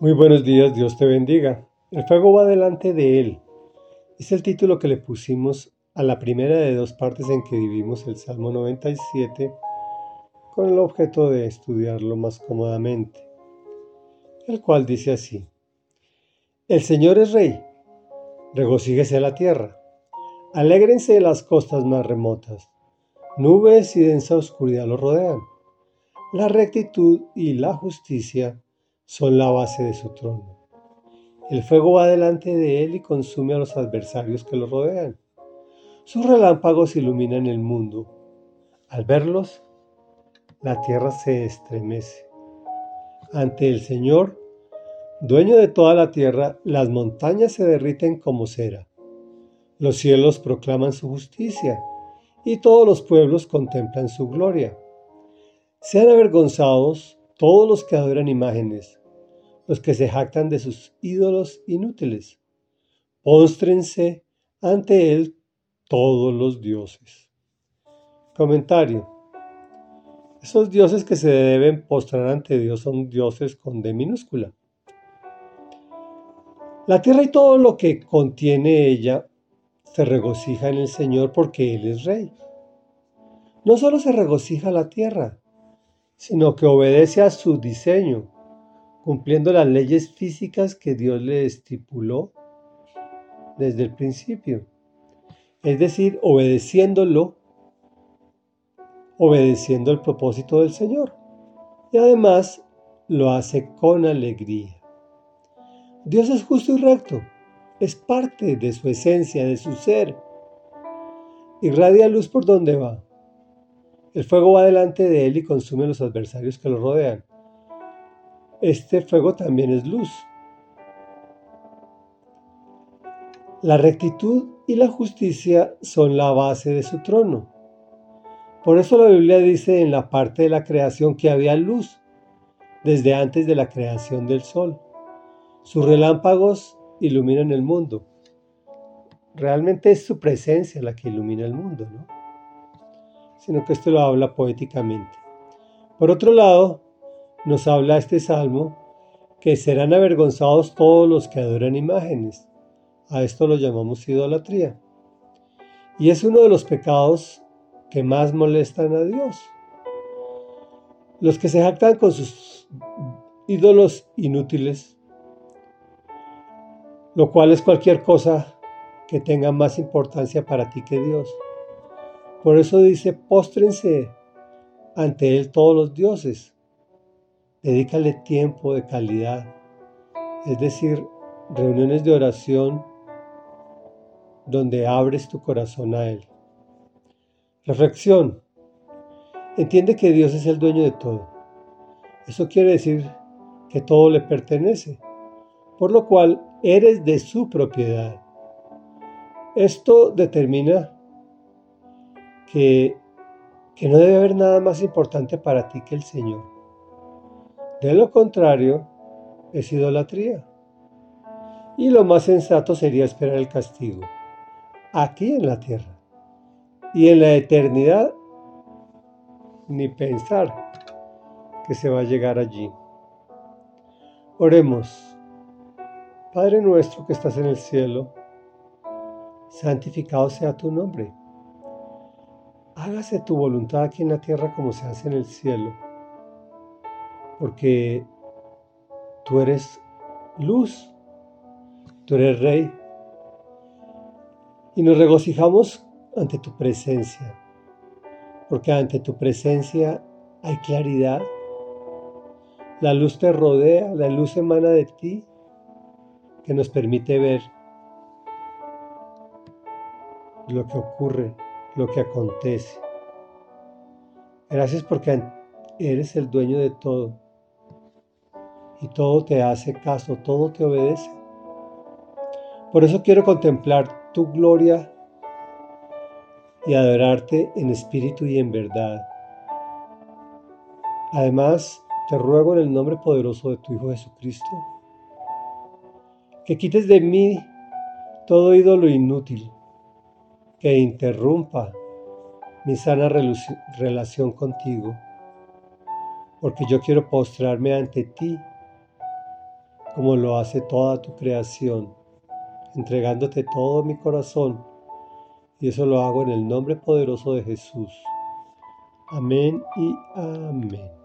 Muy buenos días, Dios te bendiga. El fuego va delante de él. Es el título que le pusimos a la primera de dos partes en que vivimos el Salmo 97 con el objeto de estudiarlo más cómodamente, el cual dice así. El Señor es Rey, regocíguese la tierra, alégrense las costas más remotas, nubes y densa oscuridad lo rodean. La rectitud y la justicia son la base de su trono. El fuego va delante de él y consume a los adversarios que lo rodean. Sus relámpagos iluminan el mundo. Al verlos, la tierra se estremece. Ante el Señor, dueño de toda la tierra, las montañas se derriten como cera. Los cielos proclaman su justicia y todos los pueblos contemplan su gloria. Sean avergonzados todos los que adoran imágenes, los que se jactan de sus ídolos inútiles. Póstrense ante él todos los dioses. Comentario. Esos dioses que se deben postrar ante Dios son dioses con D minúscula. La tierra y todo lo que contiene ella se regocija en el Señor porque Él es Rey. No solo se regocija la tierra, sino que obedece a su diseño, cumpliendo las leyes físicas que Dios le estipuló desde el principio. Es decir, obedeciéndolo, obedeciendo el propósito del Señor. Y además lo hace con alegría. Dios es justo y recto, es parte de su esencia, de su ser. Irradia luz por donde va. El fuego va delante de él y consume a los adversarios que lo rodean. Este fuego también es luz. La rectitud y la justicia son la base de su trono. Por eso la Biblia dice en la parte de la creación que había luz desde antes de la creación del sol. Sus relámpagos iluminan el mundo. Realmente es su presencia la que ilumina el mundo, ¿no? sino que esto lo habla poéticamente. Por otro lado, nos habla este salmo que serán avergonzados todos los que adoran imágenes. A esto lo llamamos idolatría. Y es uno de los pecados que más molestan a Dios. Los que se jactan con sus ídolos inútiles, lo cual es cualquier cosa que tenga más importancia para ti que Dios. Por eso dice, póstrense ante Él todos los dioses. Dedícale tiempo de calidad, es decir, reuniones de oración donde abres tu corazón a Él. Reflexión. Entiende que Dios es el dueño de todo. Eso quiere decir que todo le pertenece, por lo cual eres de su propiedad. Esto determina que, no debe haber nada más importante para ti que el Señor. De lo contrario, es idolatría. Y lo más sensato sería esperar el castigo, aquí en la tierra. Y en la eternidad, ni pensar que se va a llegar allí. Oremos. Padre nuestro que estás en el cielo, santificado sea tu nombre hágase tu voluntad aquí en la tierra como se hace en el cielo, porque tú eres luz, tú eres rey, y nos regocijamos ante tu presencia, porque ante tu presencia hay claridad, la luz te rodea, la luz emana de ti, que nos permite ver lo que ocurre lo que acontece. Gracias porque eres el dueño de todo y todo te hace caso, todo te obedece. Por eso quiero contemplar tu gloria y adorarte en espíritu y en verdad. Además, te ruego en el nombre poderoso de tu Hijo Jesucristo, que quites de mí todo ídolo inútil que interrumpa mi sana relación contigo, porque yo quiero postrarme ante ti como lo hace toda tu creación, entregándote todo mi corazón. Y eso lo hago en el nombre poderoso de Jesús. Amén y amén.